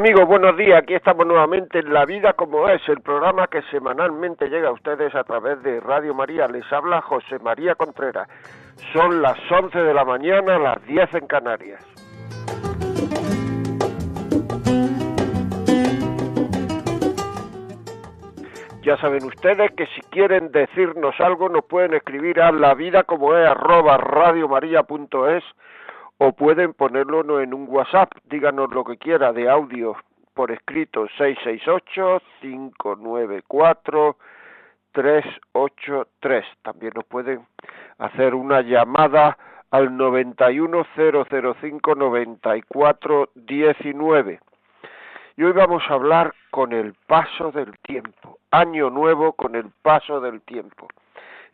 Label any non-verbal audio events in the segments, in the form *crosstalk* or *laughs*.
Amigos, buenos días. Aquí estamos nuevamente en La Vida como es, el programa que semanalmente llega a ustedes a través de Radio María. Les habla José María Contreras. Son las 11 de la mañana, las 10 en Canarias. Ya saben ustedes que si quieren decirnos algo nos pueden escribir a la vida como es arroba radiomaria.es o pueden ponerlo en un WhatsApp, díganos lo que quiera de audio por escrito 668-594-383. También nos pueden hacer una llamada al 910059419. Y hoy vamos a hablar con el paso del tiempo, año nuevo con el paso del tiempo.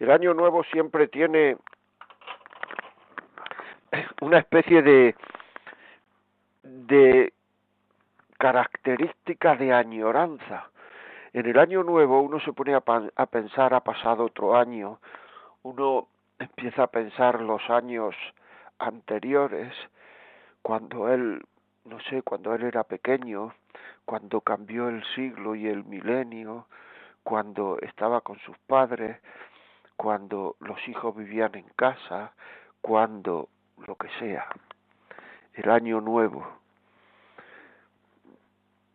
El año nuevo siempre tiene *coughs* una especie de de característica de añoranza. En el año nuevo uno se pone a, a, pensar, ha pasado otro año, uno empieza a pensar los años anteriores, cuando él, no sé, cuando él era pequeño, cuando cambió el siglo y el milenio, cuando estaba con sus padres, cuando los hijos vivían en casa, cuando lo que sea, el año nuevo,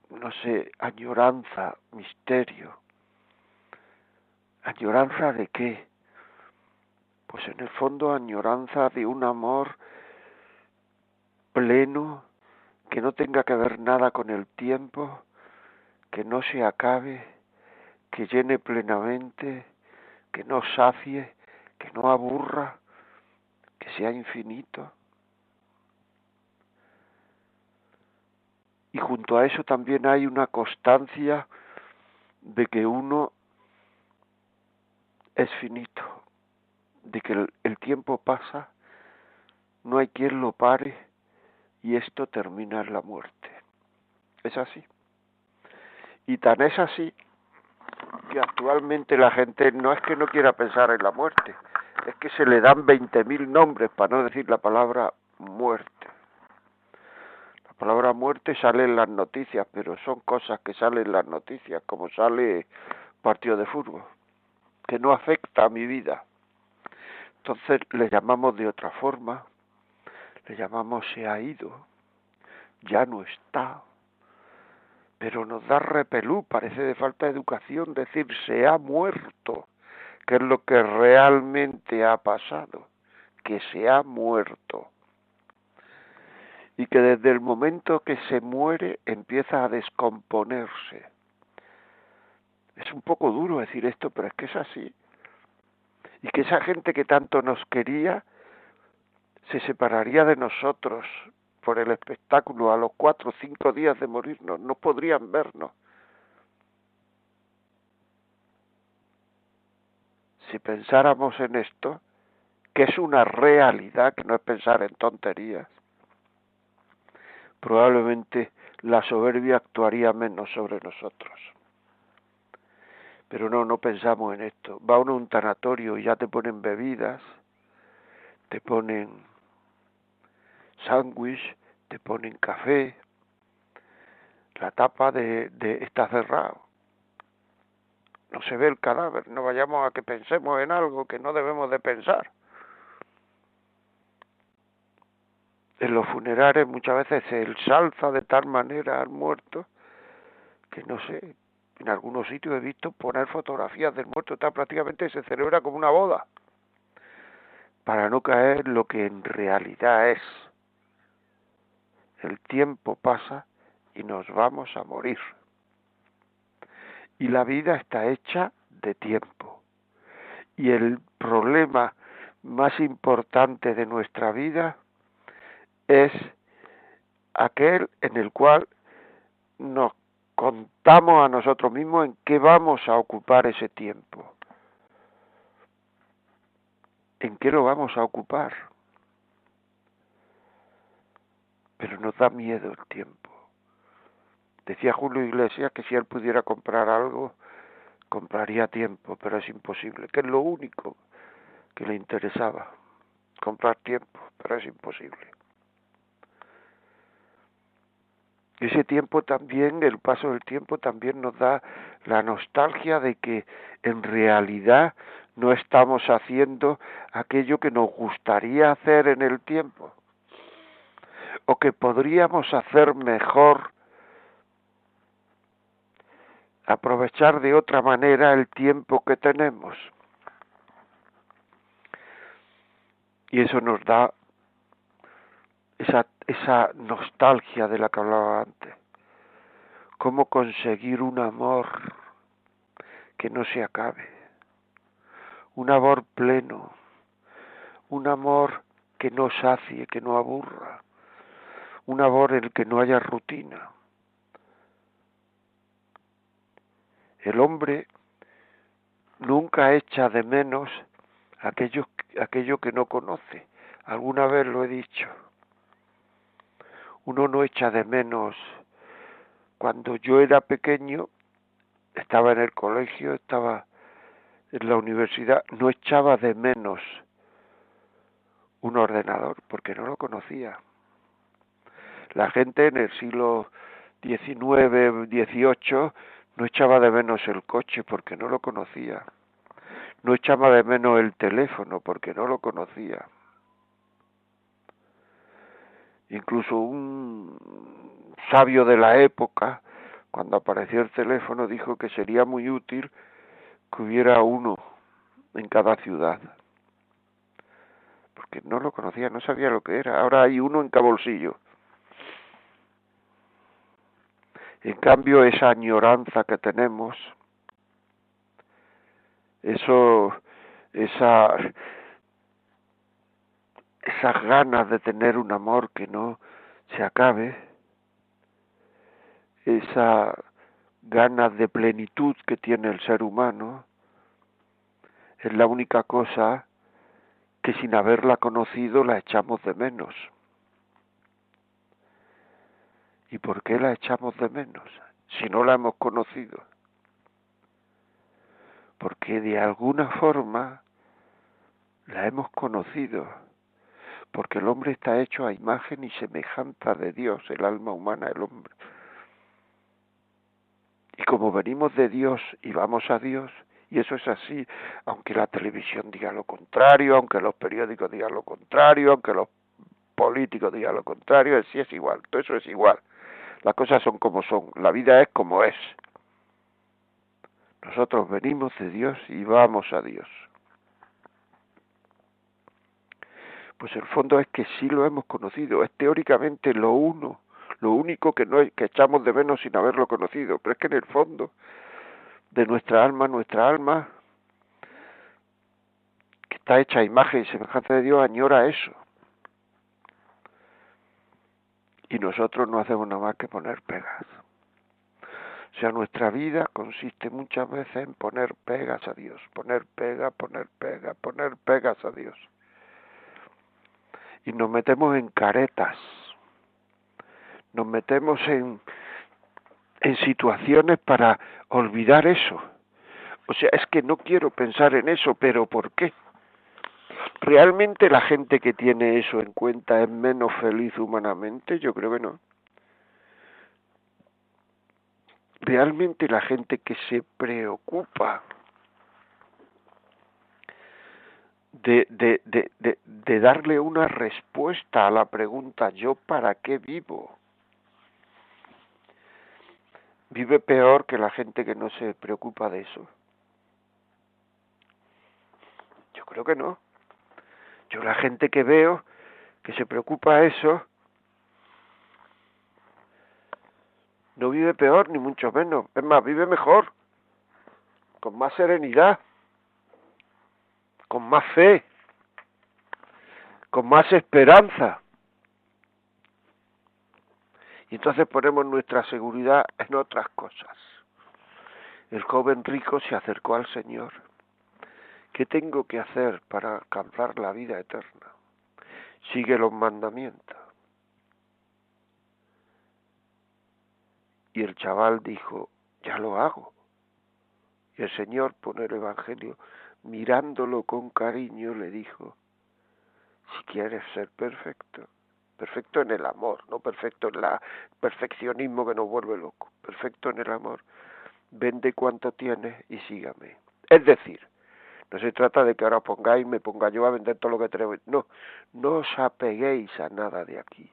no sé, añoranza, misterio. ¿Añoranza de qué? Pues en el fondo añoranza de un amor pleno, que no tenga que ver nada con el tiempo, que no se acabe, que llene plenamente, que no sacie, que no aburra, sea infinito. Y junto a eso también hay una constancia de que uno es finito, de que el, tiempo pasa, no hay quien lo pare y esto termina en la muerte. Es así. Y tan es así que actualmente la gente no es que no quiera pensar en la muerte, es que se le dan veinte mil nombres para no decir la palabra muerte. La palabra muerte sale en las noticias, pero son cosas que salen en las noticias, como sale partido de fútbol, que no afecta a mi vida. Entonces le llamamos de otra forma, le llamamos se ha ido, ya no está, pero nos da repelú, parece de falta de educación decir se ha muerto qué es lo que realmente ha pasado, que se ha muerto. Y que desde el momento que se muere empieza a descomponerse. Es un poco duro decir esto, pero es que es así. Y que esa gente que tanto nos quería se separaría de nosotros por el espectáculo a los cuatro o cinco días de morirnos, no podrían vernos. Si pensáramos en esto, que es una realidad, que no es pensar en tonterías, probablemente la soberbia actuaría menos sobre nosotros. Pero no, no pensamos en esto. Va uno a un tanatorio y ya te ponen bebidas, te ponen sándwich, te ponen café, la tapa de, de está cerrado no se ve el cadáver, no vayamos a que pensemos en algo que no debemos de pensar. En los funerales muchas veces se ensalza de tal manera al muerto que no sé, en algunos sitios he visto poner fotografías del muerto, está prácticamente se celebra como una boda, para no caer lo que en realidad es. El tiempo pasa y nos vamos a morir y la vida está hecha de tiempo. Y el problema más importante de nuestra vida es aquel en el cual nos contamos a nosotros mismos en qué vamos a ocupar ese tiempo. ¿En qué lo vamos a ocupar? Pero nos da miedo el tiempo. Decía Julio Iglesias que si él pudiera comprar algo, compraría tiempo, pero es imposible, que es lo único que le interesaba, comprar tiempo, pero es imposible. Ese tiempo también, el paso del tiempo también nos da la nostalgia de que en realidad no estamos haciendo aquello que nos gustaría hacer en el tiempo o que podríamos hacer mejor, aprovechar de otra manera el tiempo que tenemos. Y eso nos da esa, esa nostalgia de la que hablaba antes. Cómo conseguir un amor que no se acabe. Un amor pleno. Un amor que no sacie, que no aburra. Un amor en el que no haya rutina. El hombre nunca echa de menos aquello, aquello que no conoce. Alguna vez lo he dicho uno no echa de menos. Cuando yo era pequeño, estaba en el colegio, estaba en la universidad, no echaba de menos un ordenador porque no lo conocía. La gente en el siglo XIX, XVIII no echaba de menos el coche porque no lo conocía. No echaba de menos el teléfono porque no lo conocía. Incluso un sabio de la época, cuando apareció el teléfono, dijo que sería muy útil que hubiera uno en cada ciudad. Porque no lo conocía, no sabía lo que era. Ahora hay uno en cada bolsillo. En cambio, esa añoranza que tenemos, eso, esa esas ganas de tener un amor que no se acabe, esa ganas de plenitud que tiene el ser humano, es la única cosa que sin haberla conocido la echamos de menos. ¿Y por qué la echamos de menos si no la hemos conocido? Porque de alguna forma la hemos conocido porque el hombre está hecho a imagen y semejanza de Dios, el alma humana, el hombre. Y como venimos de Dios y vamos a Dios, y eso es así, aunque la televisión diga lo contrario, aunque los periódicos digan lo contrario, aunque los políticos digan lo contrario, sí es igual, todo eso es igual. Las cosas son como son, la vida es como es. Nosotros venimos de Dios y vamos a Dios. Pues el fondo es que sí lo hemos conocido, es teóricamente lo uno, lo único que, no, que echamos de menos sin haberlo conocido, pero es que en el fondo de nuestra alma, nuestra alma, que está hecha a imagen y semejanza de Dios, añora eso. Y nosotros no hacemos nada más que poner pegas. O sea, nuestra vida consiste muchas veces en poner pegas a Dios, poner pegas, poner pegas, poner pegas a Dios y nos metemos en caretas, nos metemos en, en situaciones para olvidar eso. O sea, es que no quiero pensar en eso, pero ¿por qué? ¿Realmente la gente que tiene eso en cuenta es menos feliz humanamente? Yo creo que no. ¿Realmente la gente que se preocupa de, de, de, de, darle una respuesta a la pregunta yo para qué vivo. Vive peor que la gente que no se preocupa de eso. Yo creo que no. Yo la gente que veo que se preocupa eso no vive peor ni mucho menos. Es más, vive mejor, con más serenidad con más fe, con más esperanza. Y entonces ponemos nuestra seguridad en otras cosas. El joven rico se acercó al Señor. ¿Qué tengo que hacer para alcanzar la vida eterna? Sigue los mandamientos. Y el chaval dijo, ya lo hago. Y el Señor, pone el Evangelio, mirándolo con cariño, le dijo, si quieres ser perfecto, perfecto en el amor, no perfecto en el perfeccionismo que nos vuelve loco, perfecto en el amor, vende cuanto tienes y sígame. Es decir, no se trata de que ahora pongáis, me ponga yo a vender todo lo que tenemos. No, no os apeguéis a nada de aquí.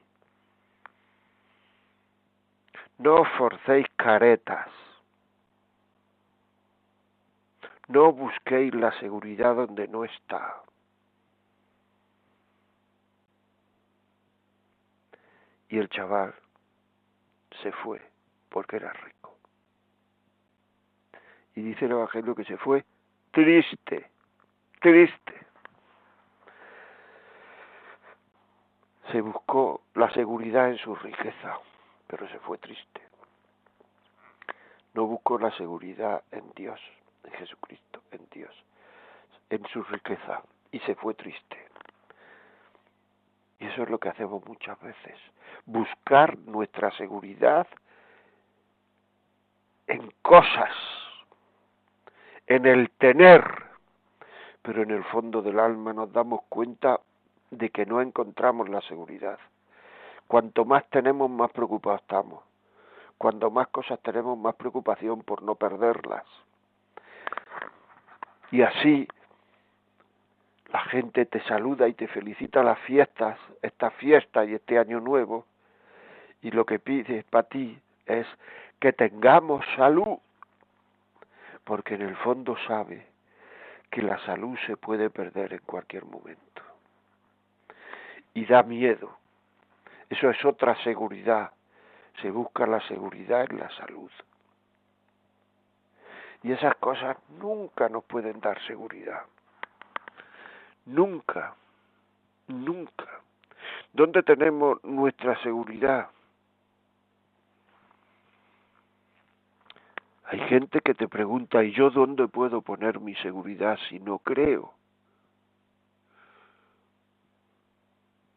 No forcéis caretas. No busquéis la seguridad donde no está. Y el chaval se fue porque era rico. Y dice el Evangelio que se fue triste, triste. Se buscó la seguridad en su riqueza, pero se fue triste. No buscó la seguridad en Dios, en Jesucristo, en Dios, en su riqueza, y se fue triste. Y eso es lo que hacemos muchas veces, buscar nuestra seguridad en cosas, en el tener, pero en el fondo del alma nos damos cuenta de que no encontramos la seguridad. Cuanto más tenemos, más preocupados estamos. Cuanto más cosas tenemos, más preocupación por no perderlas. Y así la gente te saluda y te felicita las fiestas, esta fiesta y este año nuevo, y lo que pide para ti es que tengamos salud, porque en el fondo sabe que la salud se puede perder en cualquier momento. Y da miedo. Eso es otra seguridad. Se busca la seguridad en la salud. Y esas cosas nunca nos pueden dar seguridad. Nunca, nunca. ¿Dónde tenemos nuestra seguridad? Hay gente que te pregunta, ¿y yo dónde puedo poner mi seguridad si no creo?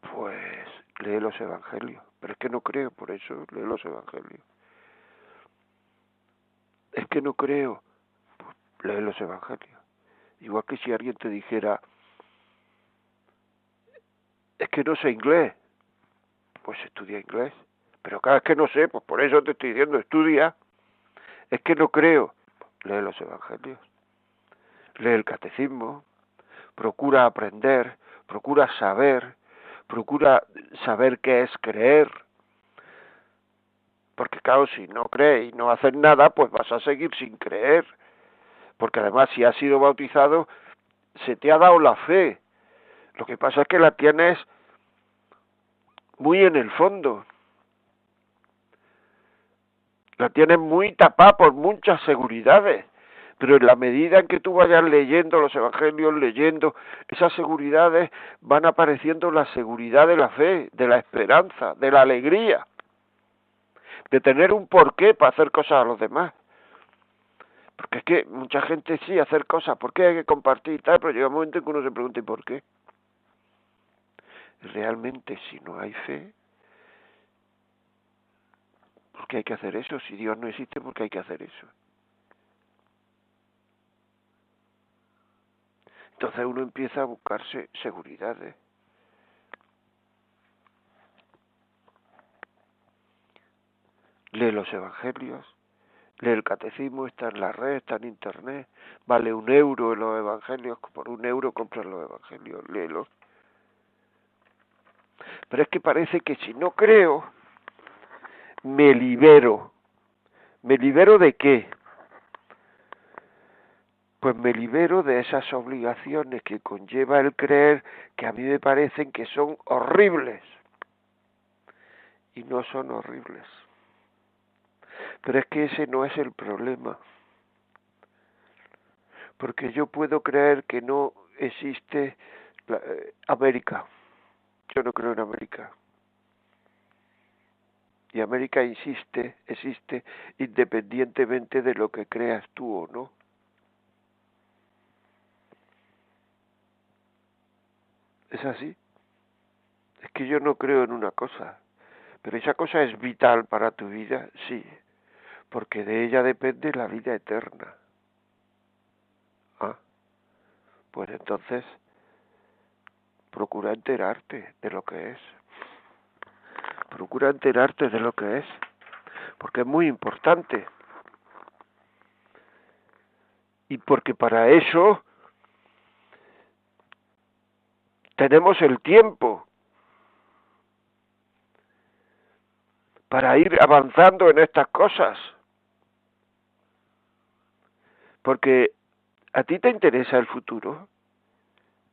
Pues lee los evangelios. Pero es que no creo, por eso lee los evangelios. Es que no creo, pues lee los evangelios. Igual que si alguien te dijera, es que no sé inglés. Pues estudia inglés. Pero cada vez que no sé, pues por eso te estoy diciendo, estudia. Es que no creo. Lee los evangelios. Lee el catecismo. Procura aprender. Procura saber. Procura saber qué es creer. Porque claro, si no crees y no haces nada, pues vas a seguir sin creer. Porque además si has sido bautizado, se te ha dado la fe. Lo que pasa es que la tienes muy en el fondo. La tienes muy tapada por muchas seguridades. Pero en la medida en que tú vayas leyendo los evangelios, leyendo, esas seguridades van apareciendo la seguridad de la fe, de la esperanza, de la alegría, de tener un porqué para hacer cosas a los demás. Porque es que mucha gente sí hacer cosas, ¿por qué hay que compartir tal? Pero llega un momento en que uno se pregunta ¿y por qué? realmente si no hay fe, ¿por qué hay que hacer eso? Si Dios no existe, ¿por qué hay que hacer eso? Entonces uno empieza a buscarse seguridades. Lee los evangelios, lee el catecismo, está en la red, está en internet, vale un euro en los evangelios, por un euro compras los evangelios, léelos. Pero es que parece que si no creo, me libero. ¿Me libero de qué? Pues me libero de esas obligaciones que conlleva el creer que a mí me parecen que son horribles. Y no son horribles. Pero es que ese no es el problema. Porque yo puedo creer que no existe la, eh, América Yo no creo en América. Y América insiste, existe independientemente de lo que creas tú o no. ¿Es así? Es que yo no creo en una cosa, pero esa cosa es vital para tu vida, sí, porque de ella depende la vida eterna. Ah, pues entonces procura enterarte de lo que es procura enterarte de lo que es, porque es muy importante. Y porque para eso tenemos el tiempo para ir avanzando en estas cosas. Porque a ti te interesa el futuro.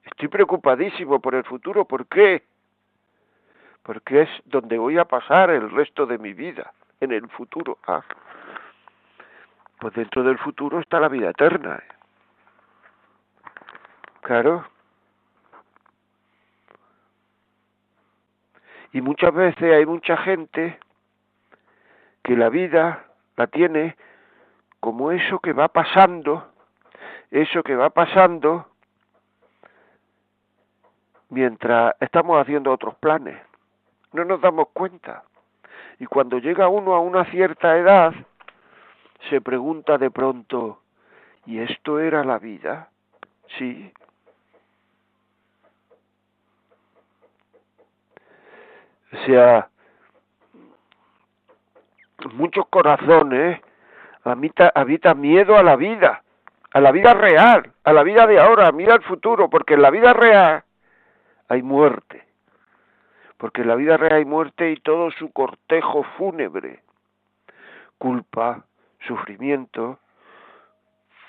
Estoy preocupadísimo por el futuro. ¿Por qué? Porque es donde voy a pasar el resto de mi vida, en el futuro. Ah, pues dentro del futuro está la vida eterna. ¿eh? Claro. Y muchas veces hay mucha gente que la vida la tiene como eso que va pasando, eso que va pasando mientras estamos haciendo otros planes no nos damos cuenta. Y cuando llega uno a una cierta edad, se pregunta de pronto, ¿y esto era la vida? Sí. O sea, muchos corazones habita, habita miedo a la vida, a la vida real, a la vida de ahora, mira el futuro, porque en la vida real hay muerte porque la vida real hay muerte y todo su cortejo fúnebre, culpa, sufrimiento,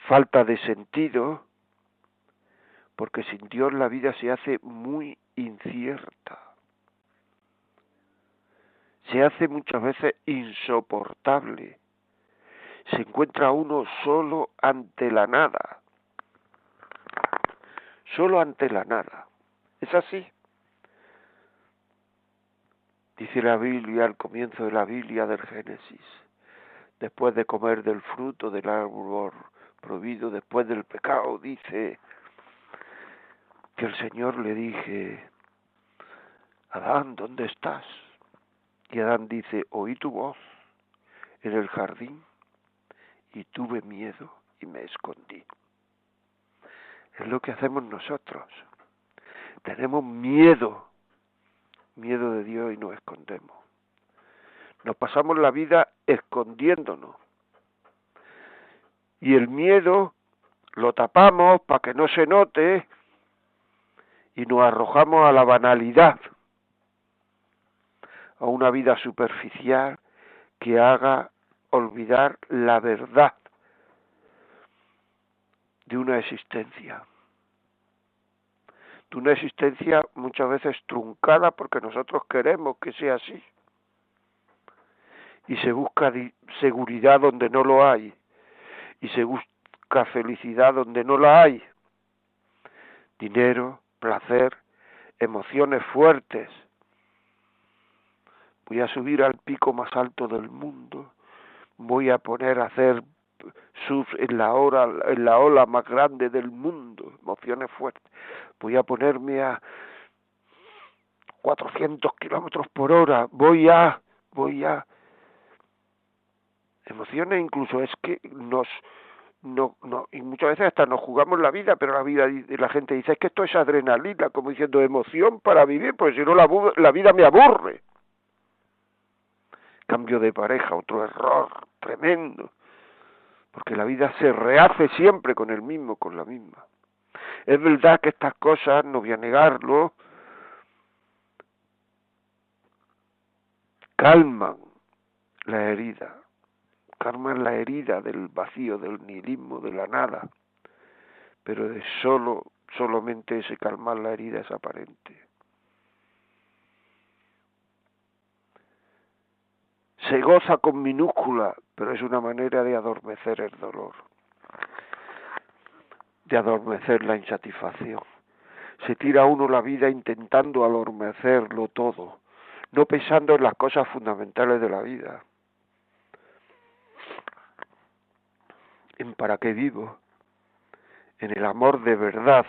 falta de sentido, porque sin Dios la vida se hace muy incierta, se hace muchas veces insoportable, se encuentra uno solo ante la nada, solo ante la nada. ¿Es así? Dice la Biblia al comienzo de la Biblia del Génesis, después de comer del fruto del árbol prohibido, después del pecado, dice que el Señor le dije, Adán, ¿dónde estás? Y Adán dice, oí tu voz en el jardín y tuve miedo y me escondí. Es lo que hacemos nosotros. Tenemos miedo miedo de Dios y nos escondemos. Nos pasamos la vida escondiéndonos. Y el miedo lo tapamos para que no se note y nos arrojamos a la banalidad, a una vida superficial que haga olvidar la verdad de una existencia de una existencia muchas veces truncada porque nosotros queremos que sea así. Y se busca seguridad donde no lo hay. Y se busca felicidad donde no la hay. Dinero, placer, emociones fuertes. Voy a subir al pico más alto del mundo. Voy a poner a hacer surf en la, hora, en la ola más grande del mundo. Emociones fuertes voy a ponerme a 400 kilómetros por hora, voy a, voy a. Emociones incluso es que nos, no, no, y muchas veces hasta nos jugamos la vida, pero la vida, la gente dice es que esto es adrenalina, como diciendo emoción para vivir, pues si no la, la vida me aburre. Cambio de pareja, otro error tremendo, porque la vida se rehace siempre con el mismo, con la misma. Es verdad que estas cosas, no voy a negarlo, calman la herida, calman la herida del vacío, del nihilismo, de la nada, pero de solo, solamente ese calmar la herida es aparente. Se goza con minúscula, pero es una manera de adormecer el dolor de adormecer la insatisfacción. se tira uno la vida intentando adormecerlo todo, no pensando en las cosas fundamentales de la vida. En para qué vivo, en el amor de verdad,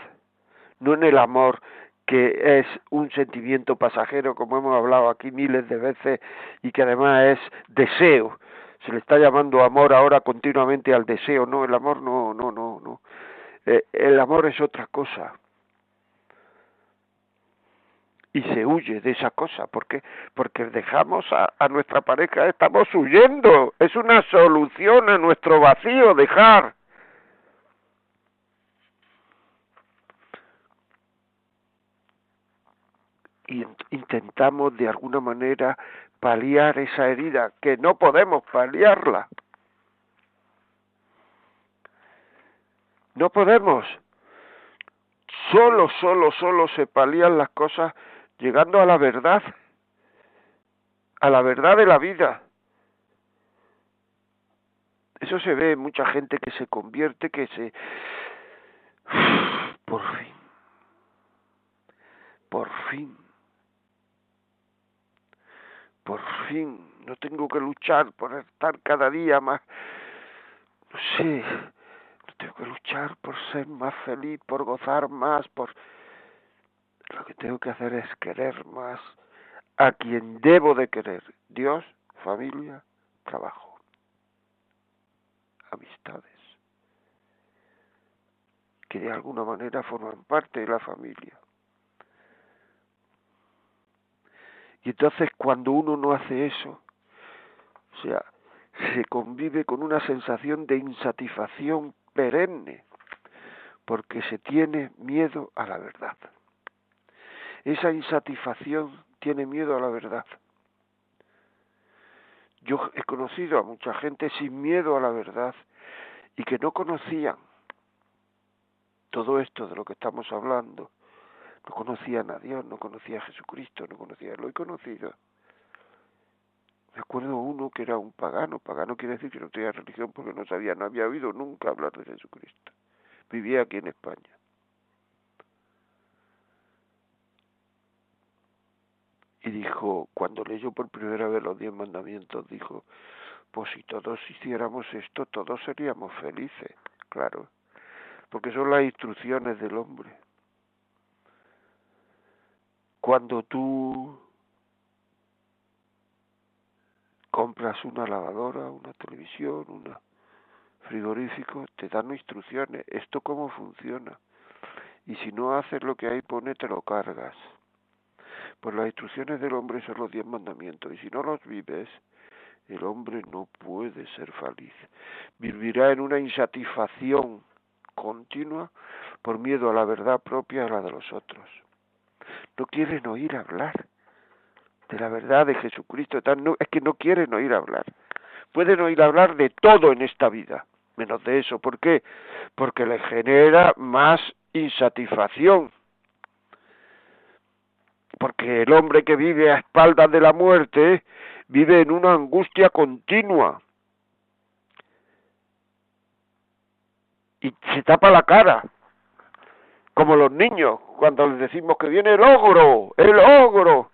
no en el amor que es un sentimiento pasajero, como hemos hablado aquí miles de veces, y que además es deseo. Se le está llamando amor ahora continuamente al deseo. No, el amor no, no, no, no. Eh, el amor es otra cosa. Y se huye de esa cosa. ¿Por qué? Porque dejamos a, a nuestra pareja, estamos huyendo. Es una solución a nuestro vacío, dejar. y intentamos de alguna manera paliar esa herida, que no podemos paliarla. No podemos. Solo, solo, solo se palían las cosas llegando a la verdad, a la verdad de la vida. Eso se ve en mucha gente que se convierte, que se... *sighs* Por fin. Por fin por fin no tengo que luchar por estar cada día más, no sé, tengo que luchar por ser más feliz, por gozar más, por... Lo que tengo que hacer es querer más a quien debo de querer, Dios, familia, trabajo, amistades, que de alguna manera forman parte de la familia. Y entonces cuando uno no hace eso, o sea, se convive con una sensación de insatisfacción perenne, porque se tiene miedo a la verdad. Esa insatisfacción tiene miedo a la verdad. Yo he conocido a mucha gente sin miedo a la verdad y que no conocían todo esto de lo que estamos hablando no conocían a Dios, no conocía a Jesucristo, no conocía, lo he conocido. Me acuerdo uno que era un pagano, pagano quiere decir que no tenía religión porque no sabía, no había oído nunca hablar de Jesucristo. Vivía aquí en España. Y dijo, cuando leyó por primera vez los diez mandamientos, dijo, pues si todos hiciéramos esto, todos seríamos felices, claro, porque son las instrucciones del hombre cuando tú una lavadora, una televisión, un frigorífico, te dan instrucciones, esto cómo funciona. Y si no haces lo que ahí pone, te lo cargas. Pues las instrucciones del hombre son los diez mandamientos, y si no los vives, el hombre no puede ser feliz. Vivirá en una insatisfacción continua por miedo a la verdad propia y a la de los otros no quieren oír hablar de la verdad de Jesucristo. es que no quieren oír hablar. Pueden oír hablar de todo en esta vida, menos de eso. ¿Por qué? Porque les genera más insatisfacción. Porque el hombre que vive a espaldas de la muerte vive en una angustia continua. Y se tapa la cara como los niños, cuando les decimos que viene el ogro, el ogro,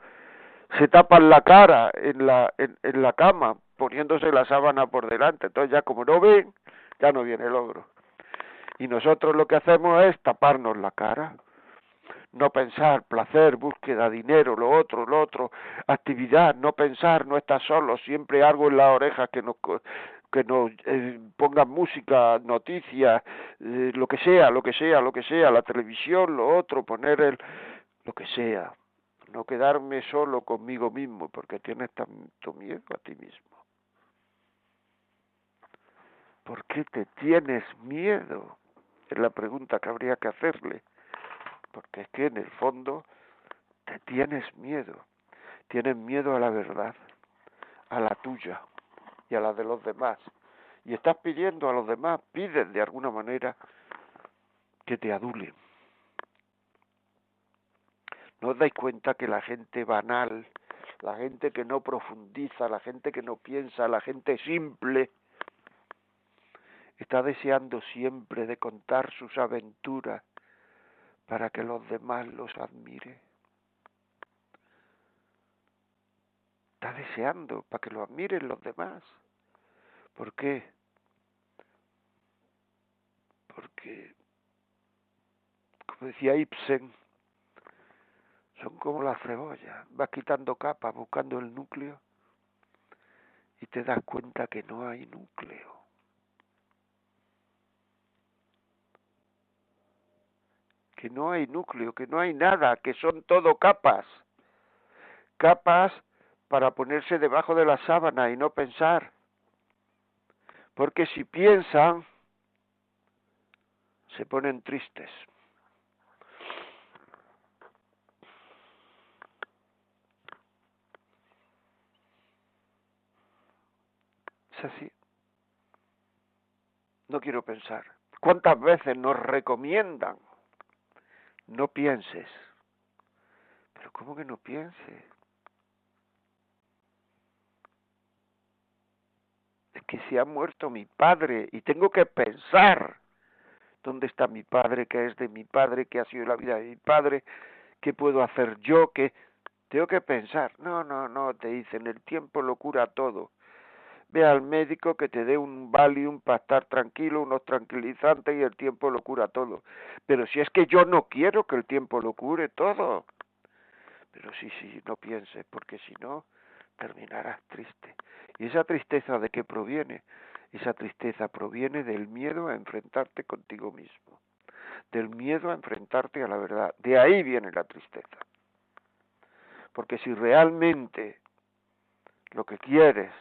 se tapan la cara en la, en, en la cama, poniéndose la sábana por delante, entonces ya como no ven, ya no viene el ogro. Y nosotros lo que hacemos es taparnos la cara, no pensar, placer, búsqueda, dinero, lo otro, lo otro, actividad, no pensar, no estar solo, siempre algo en la oreja que nos que nos eh, pongan música, noticias, eh, lo que sea, lo que sea, lo que sea, la televisión, lo otro, poner el, lo que sea, no quedarme solo conmigo mismo, porque tienes tanto miedo a ti mismo. ¿Por qué te tienes miedo? Es la pregunta que habría que hacerle. Porque es que en el fondo te tienes miedo. Tienes miedo a la verdad, a la tuya y a la de los demás. Y estás pidiendo a los demás, pides de alguna manera que te adulen. ¿No os dais cuenta que la gente banal, la gente que no profundiza, la gente que no piensa, la gente simple, está deseando siempre de contar sus aventuras para que los demás los admire. Está deseando para que lo admiren los demás. ¿Por qué? Porque, como decía Ibsen, son como las cebollas. Vas quitando capas, buscando el núcleo y te das cuenta que no hay núcleo. Que no hay núcleo, que no hay nada, que son todo capas. Capas para ponerse debajo de la sábana y no pensar. Porque si piensan, se ponen tristes. Es así. No quiero pensar. ¿Cuántas veces nos recomiendan? No pienses. Pero ¿cómo que no pienses? Es que se ha muerto mi padre y tengo que pensar. ¿Dónde está mi padre? ¿Qué es de mi padre? ¿Qué ha sido la vida de mi padre? ¿Qué puedo hacer yo? ¿Qué? Tengo que pensar. No, no, no, te dicen, el tiempo lo cura todo ve al médico que te dé un Valium para estar tranquilo, unos tranquilizantes y el tiempo lo cura todo. Pero si es que yo no quiero que el tiempo lo cure todo. Pero sí, sí, no pienses, porque si no, terminarás triste. ¿Y esa tristeza de qué proviene? Esa tristeza proviene del miedo a enfrentarte contigo mismo, del miedo a enfrentarte a la verdad. De ahí viene la tristeza. Porque si realmente lo que quieres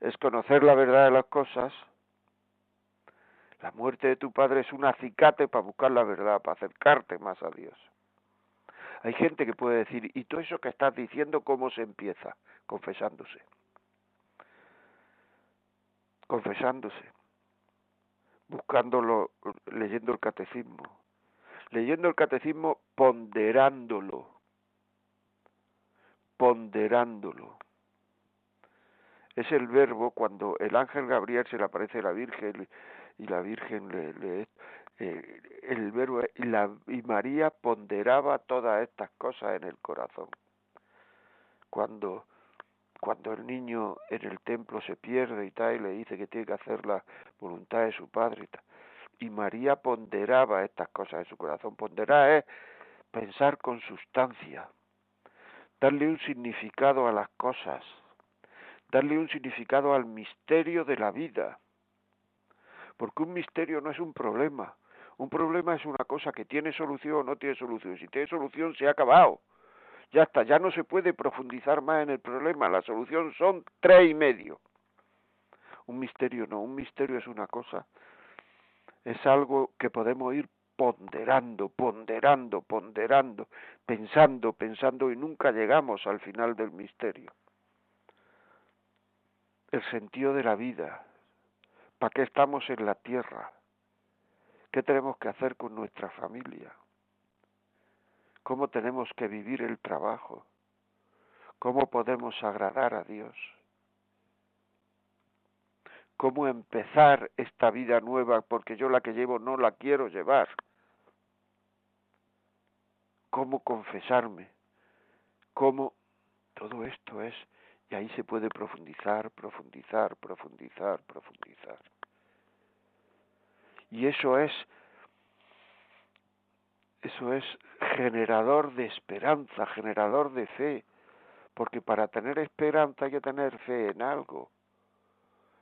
es conocer la verdad de las cosas, la muerte de tu padre es un acicate para buscar la verdad, para acercarte más a Dios. Hay gente que puede decir, ¿y todo eso que estás diciendo cómo se empieza? Confesándose. Confesándose. Buscándolo, leyendo el catecismo. Leyendo el catecismo, ponderándolo. Ponderándolo es el verbo cuando el ángel Gabriel se le aparece a la Virgen y la Virgen le, le eh, el verbo y, la, y María ponderaba todas estas cosas en el corazón. Cuando cuando el niño en el templo se pierde y tal y le dice que tiene que hacer la voluntad de su padre y tal. Y María ponderaba estas cosas en su corazón. Ponderar es pensar con sustancia, darle un significado a las cosas darle un significado al misterio de la vida. Porque un misterio no es un problema. Un problema es una cosa que tiene solución o no tiene solución. Si tiene solución, se ha acabado. Ya está, ya no se puede profundizar más en el problema. La solución son tres y medio. Un misterio no, un misterio es una cosa, es algo que podemos ir ponderando, ponderando, ponderando, pensando, pensando y nunca llegamos al final del misterio el sentido de la vida, para qué estamos en la tierra, qué tenemos que hacer con nuestra familia, cómo tenemos que vivir el trabajo, cómo podemos agradar a Dios, cómo empezar esta vida nueva, porque yo la que llevo no la quiero llevar, cómo confesarme, cómo todo esto es y ahí se puede profundizar, profundizar, profundizar, profundizar. Y eso es eso es generador de esperanza, generador de fe, porque para tener esperanza hay que tener fe en algo.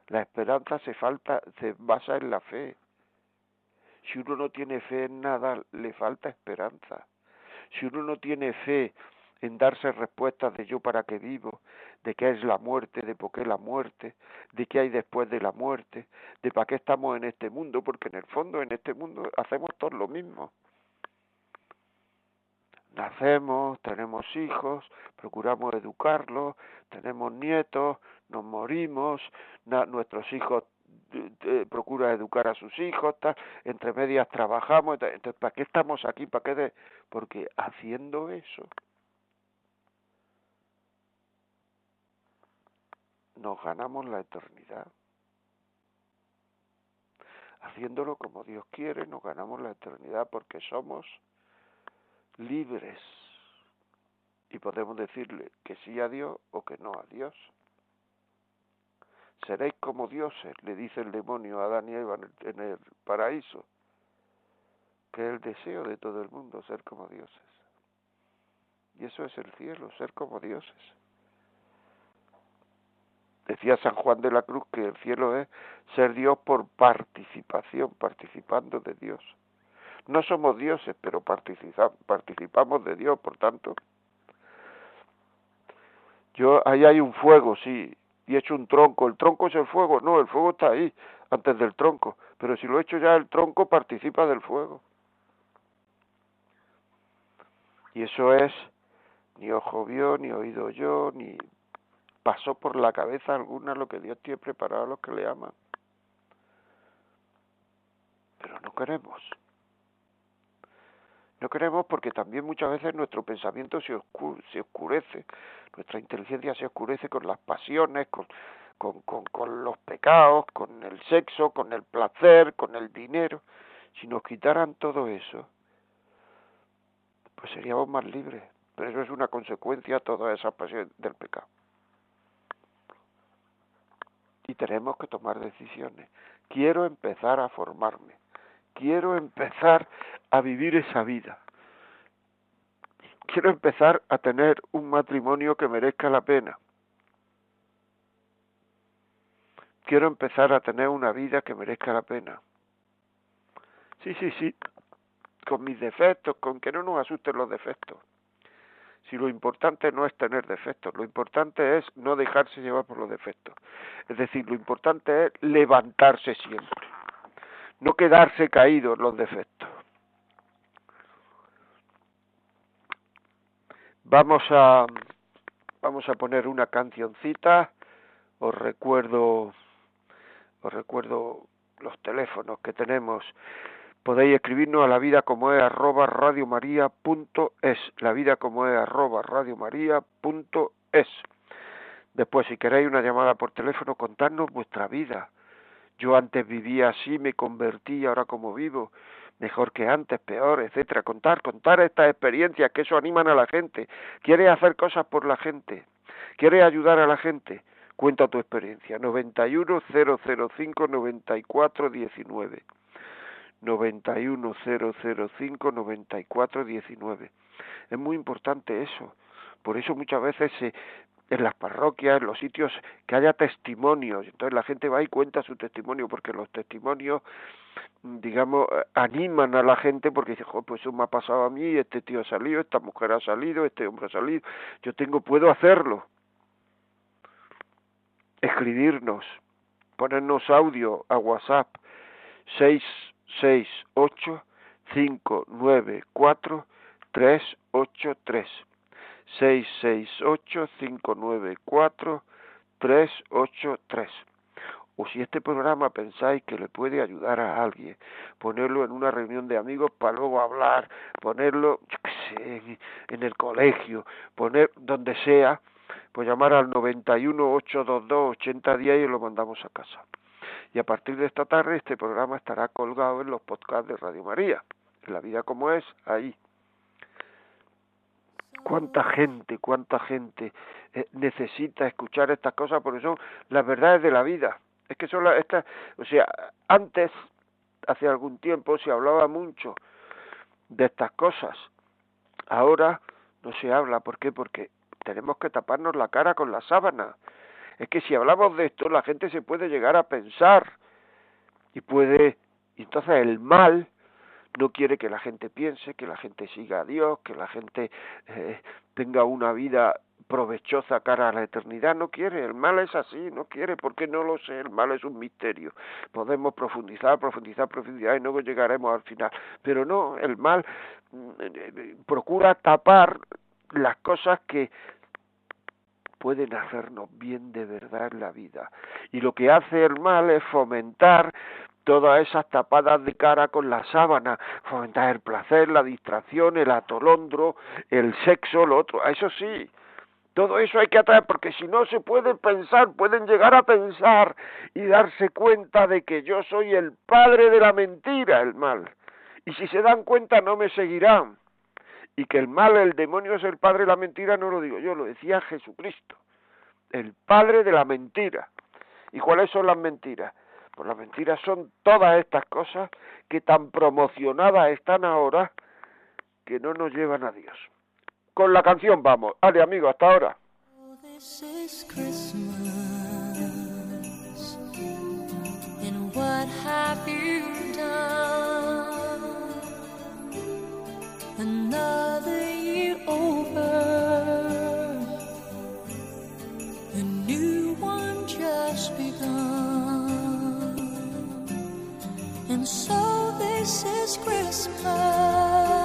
La esperanza se falta se basa en la fe. Si uno no tiene fe en nada, le falta esperanza. Si uno no tiene fe en darse respuestas de yo para qué vivo, de qué es la muerte, de por qué la muerte, de qué hay después de la muerte, de para qué estamos en este mundo, porque en el fondo en este mundo hacemos todos lo mismo. Nacemos, tenemos hijos, procuramos educarlos, tenemos nietos, nos morimos, nuestros hijos procura educar a sus hijos, entre medias trabajamos, entonces ¿para qué estamos aquí? ¿Para qué? De? Porque haciendo eso nos ganamos la eternidad. Haciéndolo como Dios quiere, nos ganamos la eternidad porque somos libres y podemos decirle que sí a Dios o que no a Dios. Seréis como dioses, le dice el demonio a Adán y Eva en el paraíso, que es el deseo de todo el mundo, ser como dioses. Y eso es el cielo, ser como dioses. Decía San Juan de la Cruz que el cielo es ser Dios por participación, participando de Dios. No somos dioses, pero participamos de Dios, por tanto. Yo, ahí hay un fuego, sí, y he hecho un tronco. ¿El tronco es el fuego? No, el fuego está ahí, antes del tronco. Pero si lo he hecho ya, el tronco participa del fuego. Y eso es, ni ojo vio, ni oído yo, ni pasó por la cabeza alguna lo que Dios tiene preparado a los que le aman. Pero no queremos. No queremos porque también muchas veces nuestro pensamiento se, se oscurece, nuestra inteligencia se oscurece con las pasiones, con, con, con, con los pecados, con el sexo, con el placer, con el dinero. Si nos quitaran todo eso, pues seríamos más libres. Pero eso es una consecuencia toda esa pasión del pecado y tenemos que tomar decisiones. Quiero empezar a formarme, quiero empezar a vivir esa vida, quiero empezar a tener un matrimonio que merezca la pena, quiero empezar a tener una vida que merezca la pena. Sí, sí, sí, con mis defectos, con que no nos asusten los defectos si lo importante no es tener defectos, lo importante es no dejarse llevar por los defectos. Es decir, lo importante es levantarse siempre, no quedarse caído en los defectos. Vamos a vamos a poner una cancioncita. Os recuerdo os recuerdo los teléfonos que tenemos podéis escribirnos a la vida como es arroba es. La vida como es arroba es. Después si queréis una llamada por teléfono contarnos vuestra vida. Yo antes vivía así me convertí ahora como vivo mejor que antes peor etcétera contar contar estas experiencias que eso animan a la gente. Quieres hacer cosas por la gente quieres ayudar a la gente cuenta tu experiencia 91 005 94 19 910059419. Es muy importante eso. Por eso muchas veces en las parroquias, en los sitios, que haya testimonios. Entonces la gente va y cuenta su testimonio, porque los testimonios, digamos, animan a la gente porque dice, pues eso me ha pasado a mí, este tío ha salido, esta mujer ha salido, este hombre ha salido, yo tengo, puedo hacerlo. Escribirnos, ponernos audio a WhatsApp, seis seis ocho cinco nueve cuatro tres ocho tres. seis seis ocho cinco nueve cuatro tres ocho tres. O si este programa pensáis que le puede ayudar a alguien, ponerlo en una reunión de amigos para luego hablar, ponerlo en, el colegio, poner donde sea, pues llamar al 91 822 8010 y lo mandamos a casa y a partir de esta tarde este programa estará colgado en los podcasts de Radio María, la vida como es, ahí. Cuánta gente, cuánta gente eh, necesita escuchar estas cosas porque son las verdades de la vida. Es que son estas, o sea, antes, hace algún tiempo, se hablaba mucho de estas cosas. Ahora no se habla, ¿por qué? Porque tenemos que taparnos la cara con la sábana es que si hablamos de esto, la gente se puede llegar a pensar y puede, y entonces el mal no quiere que la gente piense, que la gente siga a Dios, que la gente eh, tenga una vida provechosa cara a la eternidad, no quiere, el mal es así, no quiere, porque no lo sé, el mal es un misterio. Podemos profundizar, profundizar, profundizar y luego llegaremos al final, pero no, el mal mm, eh, eh, procura tapar las cosas que pueden hacernos bien de verdad en la vida. Y lo que hace el mal es fomentar todas esas tapadas de cara con la sábana, fomentar el placer, la distracción, el atolondro, el sexo, lo otro. Eso sí, todo eso hay que atraer porque si no se puede pensar, pueden llegar a pensar y darse cuenta de que yo soy el padre de la mentira, el mal. Y si se dan cuenta no me seguirán Y que el mal, el demonio es el padre de la mentira, no lo digo yo, lo decía Jesucristo. El padre de la mentira. ¿Y cuáles son las mentiras? Pues las mentiras son todas estas cosas que tan promocionadas están ahora que no nos llevan a Dios. Con la canción vamos. Ale, amigo, hasta ahora. Another year over, a new one just begun. And so this is Christmas.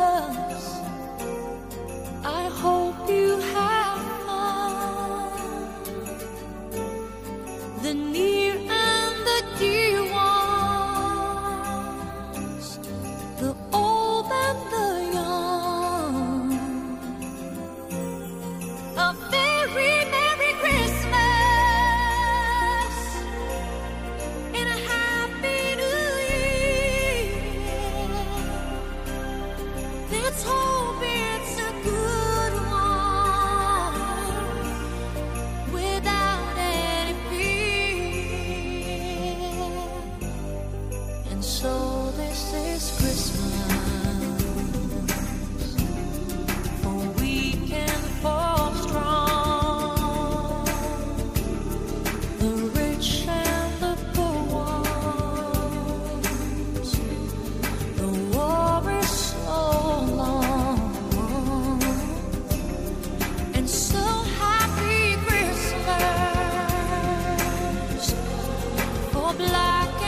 Black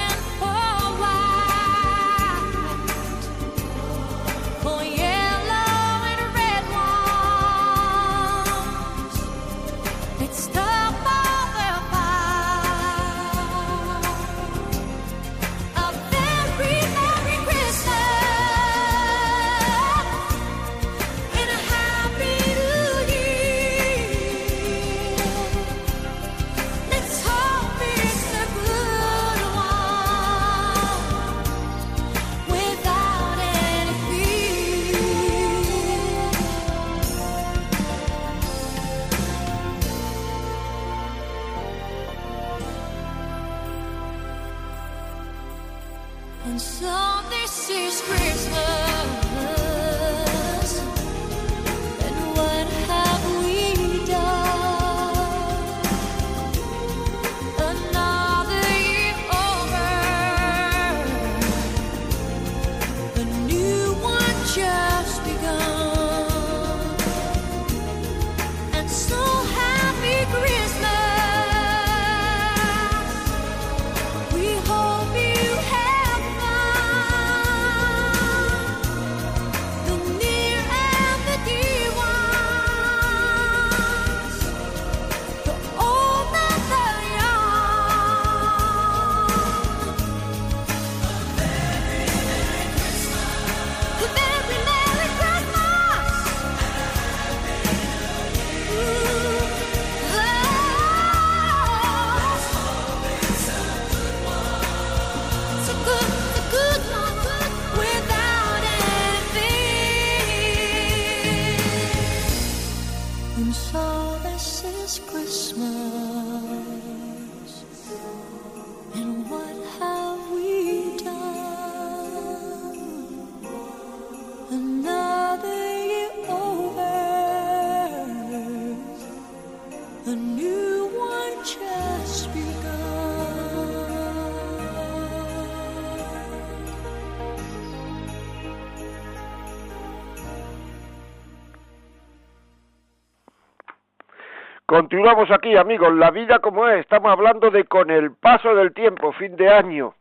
Continuamos aquí, amigos. La vida como es. Estamos hablando de con el paso del tiempo, fin de año.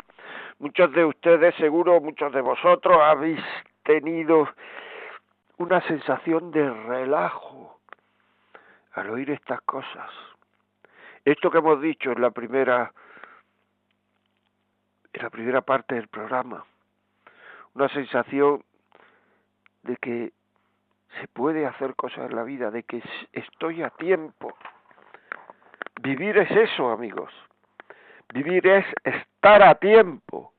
Muchos de ustedes, seguro, muchos de vosotros habéis tenido una sensación de relajo al oír estas cosas. Esto que hemos dicho en la primera en la primera parte del programa, una sensación de que se puede hacer cosas en la vida, de que estoy a tiempo. Vivir es eso, amigos. Vivir es estar a tiempo.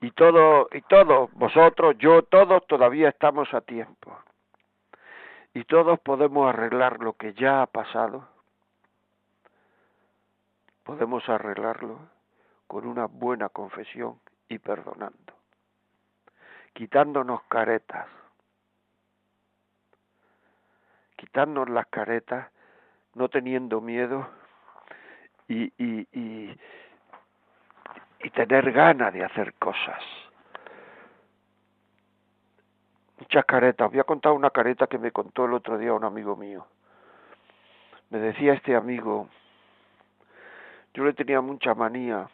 Y todo, y todos, vosotros, yo, todos todavía estamos a tiempo. Y todos podemos arreglar lo que ya ha pasado. Podemos arreglarlo con una buena confesión y perdonando. Quitándonos caretas. Quitarnos las caretas, no teniendo miedo y, y, y, y tener ganas de hacer cosas. Muchas caretas. Voy a contar una careta que me contó el otro día un amigo mío. Me decía este amigo, yo le tenía mucha manía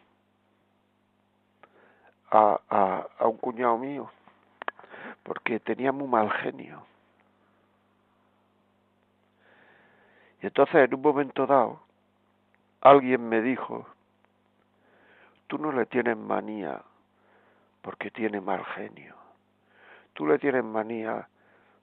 a, a, a un cuñado mío, porque tenía muy mal genio. Y entonces en un momento dado, alguien me dijo, tú no le tienes manía porque tiene mal genio. Tú le tienes manía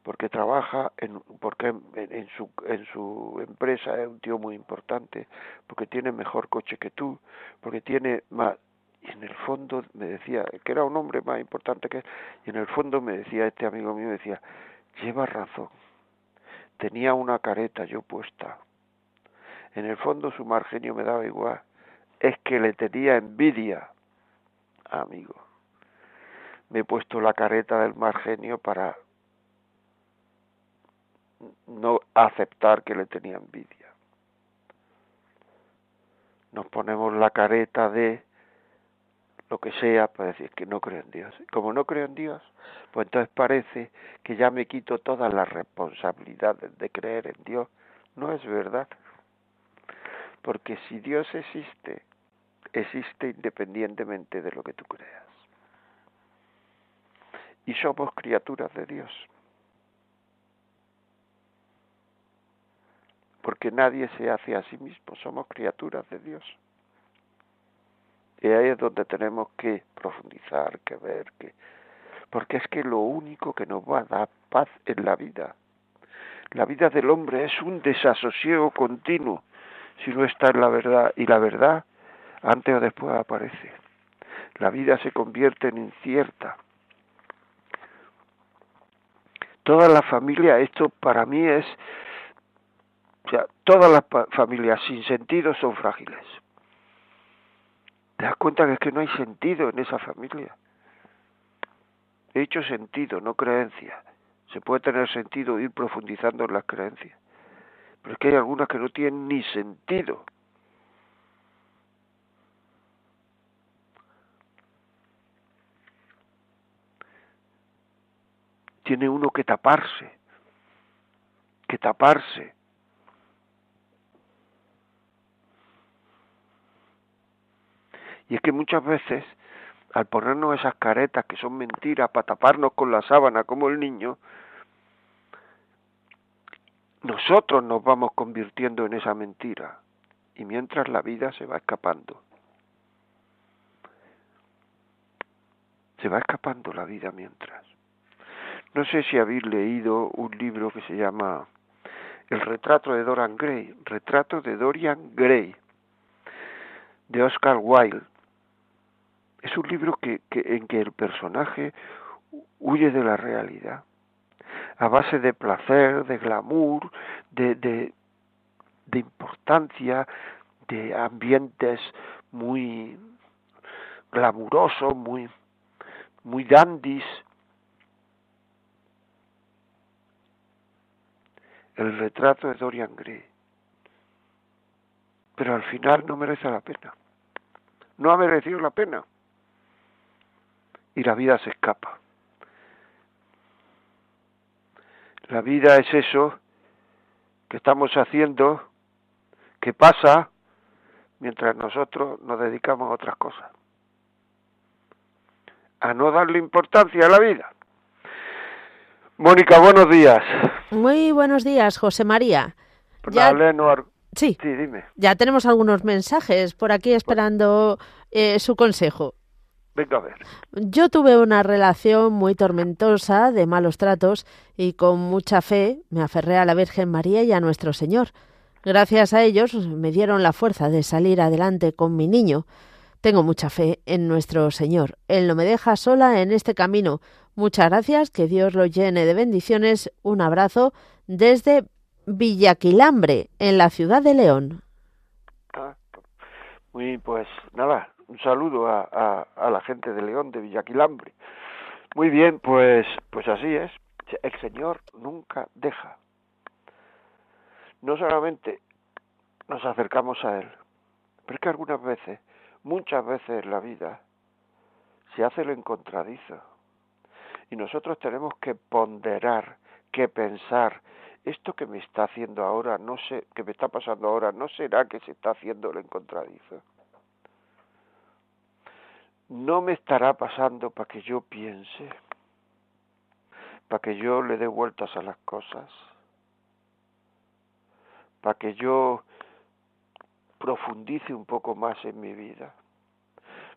porque trabaja en porque en, en, su en su empresa es un tío muy importante, porque tiene mejor coche que tú, porque tiene más y en el fondo me decía que era un hombre más importante que él, y en el fondo me decía este amigo mío decía, "Lleva razón. Tenía una careta yo puesta. En el fondo su margenio me daba igual es que le tenía envidia, amigo. Me he puesto la careta del margenio para no aceptar que le tenía envidia. Nos ponemos la careta de lo que sea para decir que no creo en Dios. Como no creo en Dios, pues entonces parece que ya me quito todas las responsabilidades de creer en Dios. No es verdad. Porque si Dios existe, existe independientemente de lo que tú creas. Y somos criaturas de Dios. Porque nadie se hace a sí mismo, somos criaturas de Dios. Y ahí es donde tenemos que profundizar, que ver, que porque es que lo único que nos va a dar paz en la vida. La vida del hombre es un desasosiego continuo si no está en la verdad y la verdad antes o después aparece. La vida se convierte en incierta. Toda la familia, esto para mí es, o sea, todas las familias sin sentido son frágiles. ¿Te das cuenta que es que no hay sentido en esa familia? He dicho sentido, no creencia. Se puede tener sentido ir profundizando en las creencias. Pero es que hay algunas que no tienen ni sentido. tiene uno que taparse, que taparse. Y es que muchas veces, al ponernos esas caretas que son mentiras para taparnos con la sábana como el niño, nosotros nos vamos convirtiendo en esa mentira y mientras la vida se va escapando. Se va escapando la vida mientras. No sé si habéis leído un libro que se llama El retrato de Dorian Gray, retrato de Dorian Gray, de Oscar Wilde. Es un libro que, que, en que el personaje huye de la realidad, a base de placer, de glamour, de, de, importancia, de ambientes muy glamurosos, muy, muy dandis, el retrato de Dorian Gray. Pero al final no merece la pena. No ha merecido la pena. Y la vida se escapa. La vida es eso que estamos haciendo, que pasa mientras nosotros nos dedicamos a otras cosas. A no darle importancia a la vida. Mónica, buenos días. Muy buenos días, José María. Pues ya... Sí. sí, dime. Ya tenemos algunos mensajes por aquí esperando eh, su consejo. Venga a ver. Yo tuve una relación muy tormentosa, de malos tratos, y con mucha fe me aferré a la Virgen María y a nuestro Señor. Gracias a ellos me dieron la fuerza de salir adelante con mi niño, Tengo mucha fe en nuestro Señor. Él no me deja sola en este camino. Muchas gracias, que Dios lo llene de bendiciones. Un abrazo desde Villaquilambre, en la ciudad de León. Ah, muy, pues nada, un saludo a, a, la gente de León, de Villaquilambre. Muy bien, pues, pues así es. El Señor nunca deja. No solamente nos acercamos a Él, pero es que algunas veces, muchas veces en la vida, se hace lo encontradizo. Y nosotros tenemos que ponderar, que pensar, esto que me está haciendo ahora, no sé, que me está pasando ahora, ¿no será que se está haciendo el encontradizo? No me estará pasando para que yo piense, para que yo le dé vueltas a las cosas, para que yo profundice un poco más en mi vida,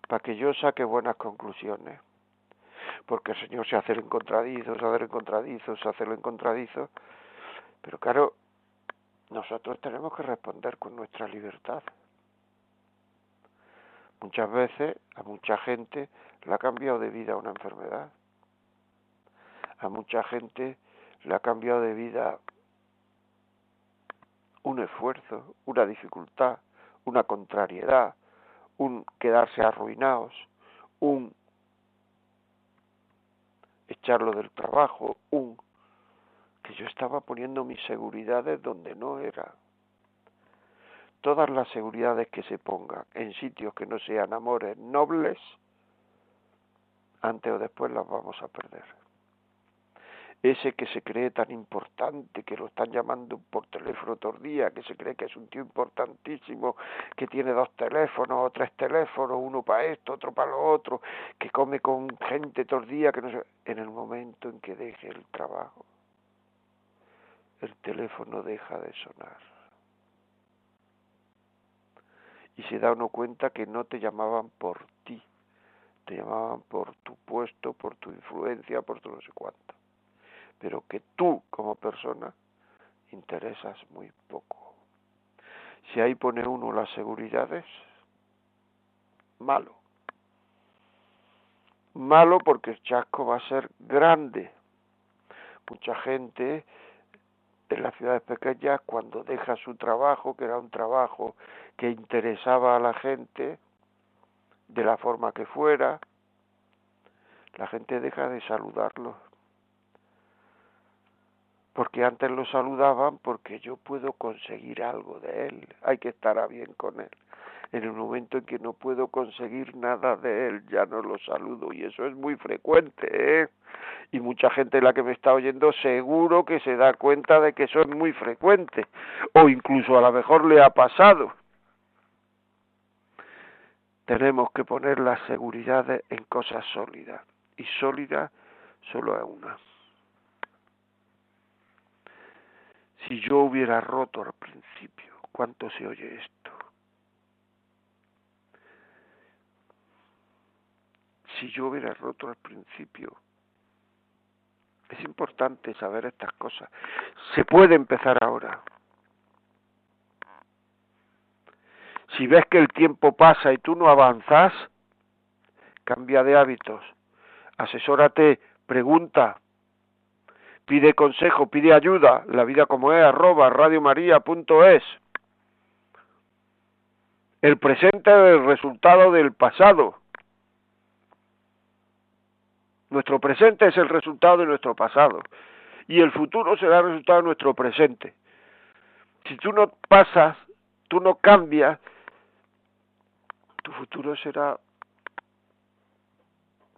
para que yo saque buenas conclusiones, porque el Señor se hace el encontradizo, se hace el encontradizo, se hace el encontradizo, pero claro, nosotros tenemos que responder con nuestra libertad. Muchas veces a mucha gente le ha cambiado de vida una enfermedad. A mucha gente le ha cambiado de vida un esfuerzo, una dificultad, una contrariedad, un quedarse arruinados, un echarlo del trabajo, un que yo estaba poniendo mis seguridades donde no era todas las seguridades que se pongan en sitios que no sean amores nobles, antes o después las vamos a perder. Ese que se cree tan importante, que lo están llamando por teléfono el día, que se cree que es un tío importantísimo, que tiene dos teléfonos o tres teléfonos, uno para esto, otro para lo otro, que come con gente todo el día, que no sé, en el momento en que deje el trabajo, el teléfono deja de sonar y se da uno cuenta que no te llamaban por ti, te llamaban por tu puesto, por tu influencia, por tu no sé cuánto, pero que tú como persona interesas muy poco. Si ahí pone uno las seguridades, malo. Malo porque el chasco va a ser grande. Mucha gente en las ciudades pequeñas cuando deja su trabajo, que era un trabajo que interesaba a la gente, de la forma que fuera, la gente deja de saludarlo. Porque antes lo saludaban porque yo puedo conseguir algo de él, hay que estar a bien con él. En el momento en que no puedo conseguir nada de él, ya no lo saludo y eso es muy frecuente, ¿eh? y mucha gente la que me está oyendo seguro que se da cuenta de que eso es muy frecuente o incluso a lo mejor le ha pasado. Tenemos que poner las seguridades en cosas sólidas y sólida solo es una. Si yo hubiera roto al principio, ¿cuánto se oye esto? Si yo hubiera roto al principio, es importante saber estas cosas. Se puede empezar ahora. Si ves que el tiempo pasa y tú no avanzas, cambia de hábitos, asesórate, pregunta, pide consejo, pide ayuda, la vida como es, arroba radiomaria.es. El presente es el resultado del pasado. Nuestro presente es el resultado de nuestro pasado y el futuro será el resultado de nuestro presente. Si tú no pasas, tú no cambias, tu futuro será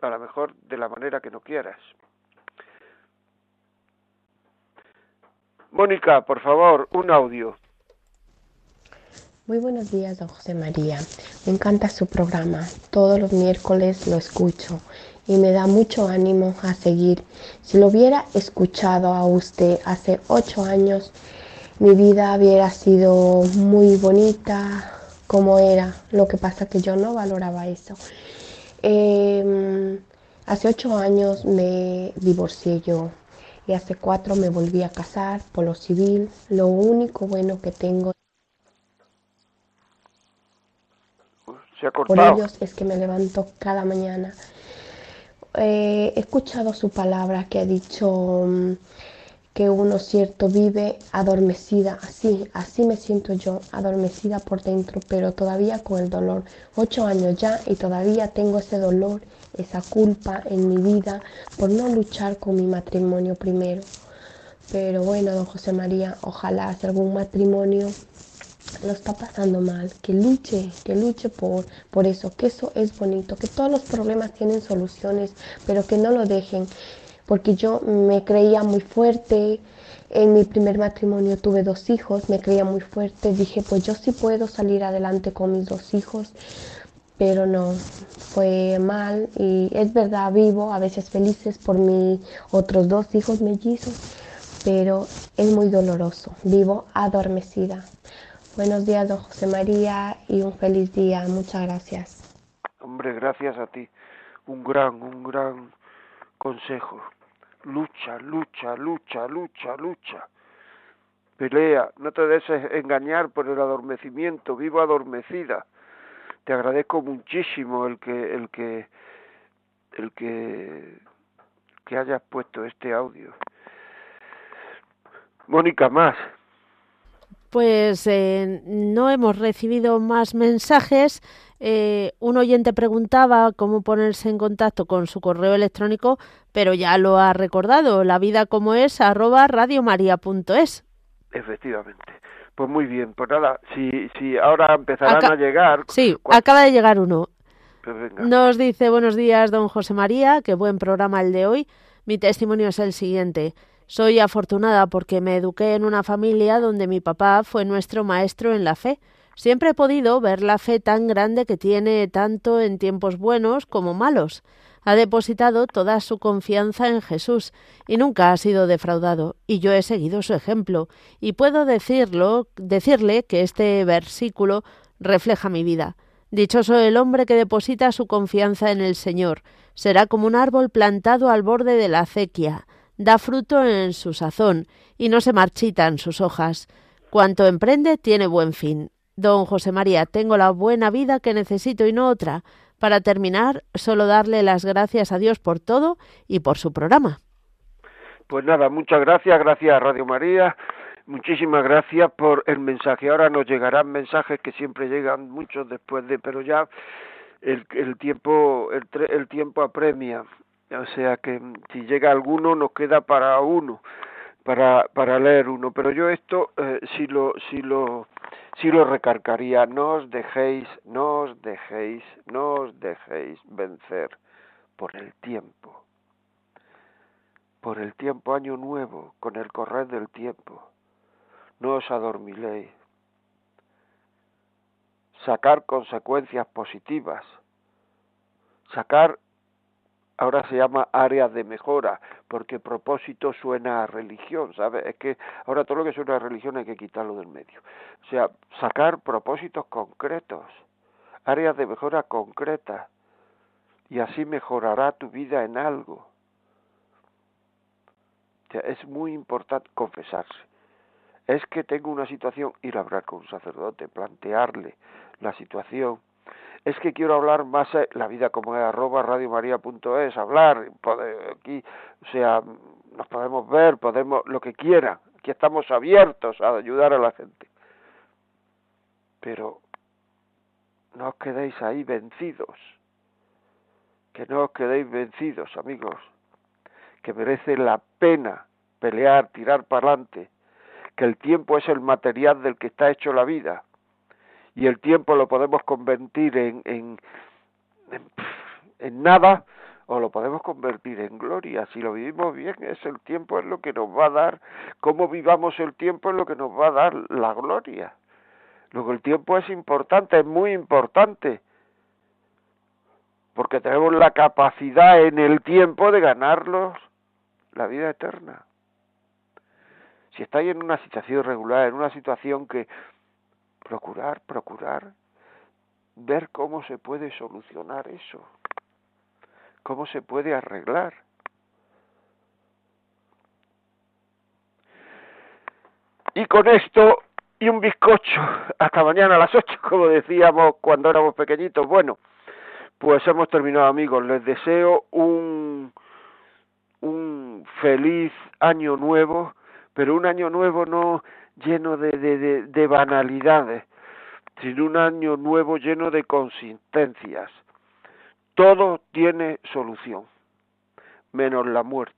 a lo mejor de la manera que no quieras. Mónica, por favor, un audio. Muy buenos días, don José María. Me encanta su programa. Todos los miércoles lo escucho y me da mucho ánimo a seguir. Si lo hubiera escuchado a usted hace ocho años, mi vida hubiera sido muy bonita como era. Lo que pasa que yo no valoraba eso. Em, hace ocho años me divorcié yo y hace cuatro me volví a casar por lo civil. Lo único bueno que tengo Por ellos es que me levanto cada mañana. Eh, he escuchado su palabra que ha dicho mm, que uno cierto vive adormecida, así, así me siento yo, adormecida por dentro, pero todavía con el dolor. Ocho años ya y todavía tengo ese dolor, esa culpa en mi vida por no luchar con mi matrimonio primero. Pero bueno, don José María, ojalá si algún matrimonio lo está pasando mal, que luche, que luche por, por eso, que eso es bonito, que todos los problemas tienen soluciones, pero que no lo dejen, porque yo me creía muy fuerte, en mi primer matrimonio tuve dos hijos, me creía muy fuerte, dije pues yo sí puedo salir adelante con mis dos hijos, pero no, fue mal y es verdad, vivo a veces felices por mis otros dos hijos mellizos, pero es muy doloroso, vivo adormecida. Buenos días, don José María, y un feliz día. Muchas gracias. Hombre, gracias a ti. Un gran, un gran consejo. Lucha, lucha, lucha, lucha, lucha. Pelea, no te dejes engañar por el adormecimiento, vivo adormecida. Te agradezco muchísimo el que el que el que que hayas puesto este audio. Mónica más, pues eh, no hemos recibido más mensajes. Eh, un oyente preguntaba cómo ponerse en contacto con su correo electrónico, pero ya lo ha recordado, la vida como es arroba radiomaria.es. Efectivamente. Pues muy bien, pues nada, si, si ahora empezarán a llegar... Sí, acaba de llegar uno. Pues Nos dice, buenos días, don José María, qué buen programa el de hoy. Mi testimonio es el siguiente. Soy afortunada porque me eduqué en una familia donde mi papá fue nuestro maestro en la fe. Siempre he podido ver la fe tan grande que tiene tanto en tiempos buenos como malos. Ha depositado toda su confianza en Jesús y nunca ha sido defraudado, y yo he seguido su ejemplo, y puedo decirlo, decirle que este versículo refleja mi vida. Dichoso el hombre que deposita su confianza en el Señor. Será como un árbol plantado al borde de la acequia da fruto en su sazón y no se marchitan sus hojas. Cuanto emprende tiene buen fin. Don José María, tengo la buena vida que necesito y no otra. Para terminar, solo darle las gracias a Dios por todo y por su programa. Pues nada, muchas gracias, gracias a Radio María, muchísimas gracias por el mensaje. Ahora nos llegarán mensajes que siempre llegan muchos después de, pero ya el, el tiempo el, el tiempo apremia o sea que mm, si llega alguno nos queda para uno, para, para leer uno. Pero yo esto eh, sí lo, sí lo, sí lo recargaría. No os dejéis, no os dejéis, no os dejéis vencer por el tiempo. Por el tiempo año nuevo, con el correr del tiempo. No os adormiléis. Sacar consecuencias positivas. Sacar ahora se llama área de mejora, porque propósito suena a religión, ¿sabes? Es que ahora todo lo que suena a religión hay que quitarlo del medio. O sea, sacar propósitos concretos, áreas de mejora concretas, y así mejorará tu vida en algo. O sea, es muy importante confesarse. Es que tengo una situación, ir a hablar con un sacerdote, plantearle la situación, es que quiero hablar más la vida como es arroba radiomaria.es, hablar, aquí, o sea, nos podemos ver, podemos, lo que quiera, aquí estamos abiertos a ayudar a la gente. Pero no os quedéis ahí vencidos, que no os quedéis vencidos, amigos, que merece la pena pelear, tirar para adelante, que el tiempo es el material del que está hecho la vida y el tiempo lo podemos convertir en, en, en, nada o lo podemos convertir en gloria. Si lo vivimos bien, es el tiempo es lo que nos va a dar, cómo vivamos el tiempo es lo que nos va a dar la gloria. Luego el tiempo es importante, es muy importante, porque tenemos la capacidad en el tiempo de ganarlos la vida eterna. Si estáis en una situación irregular, en una situación que procurar, procurar ver cómo se puede solucionar eso, cómo se puede arreglar. Y con esto y un bizcocho hasta mañana a las 8, *laughs* como decíamos cuando éramos pequeñitos. Bueno, pues hemos terminado amigos. Les deseo un, un feliz año nuevo, pero un año nuevo no lleno de, de, de, banalidades, sino un año nuevo lleno de consistencias. Todo tiene solución, menos la muerte.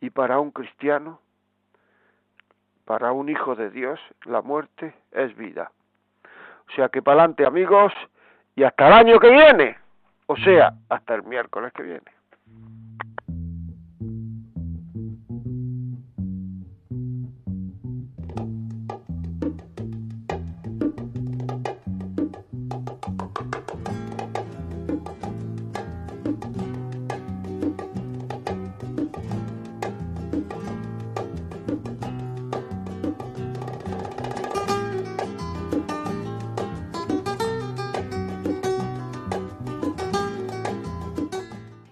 Y para un cristiano, para un hijo de Dios, la muerte es vida. O sea que para adelante amigos y hasta el año que viene, o sea, hasta el miércoles que viene.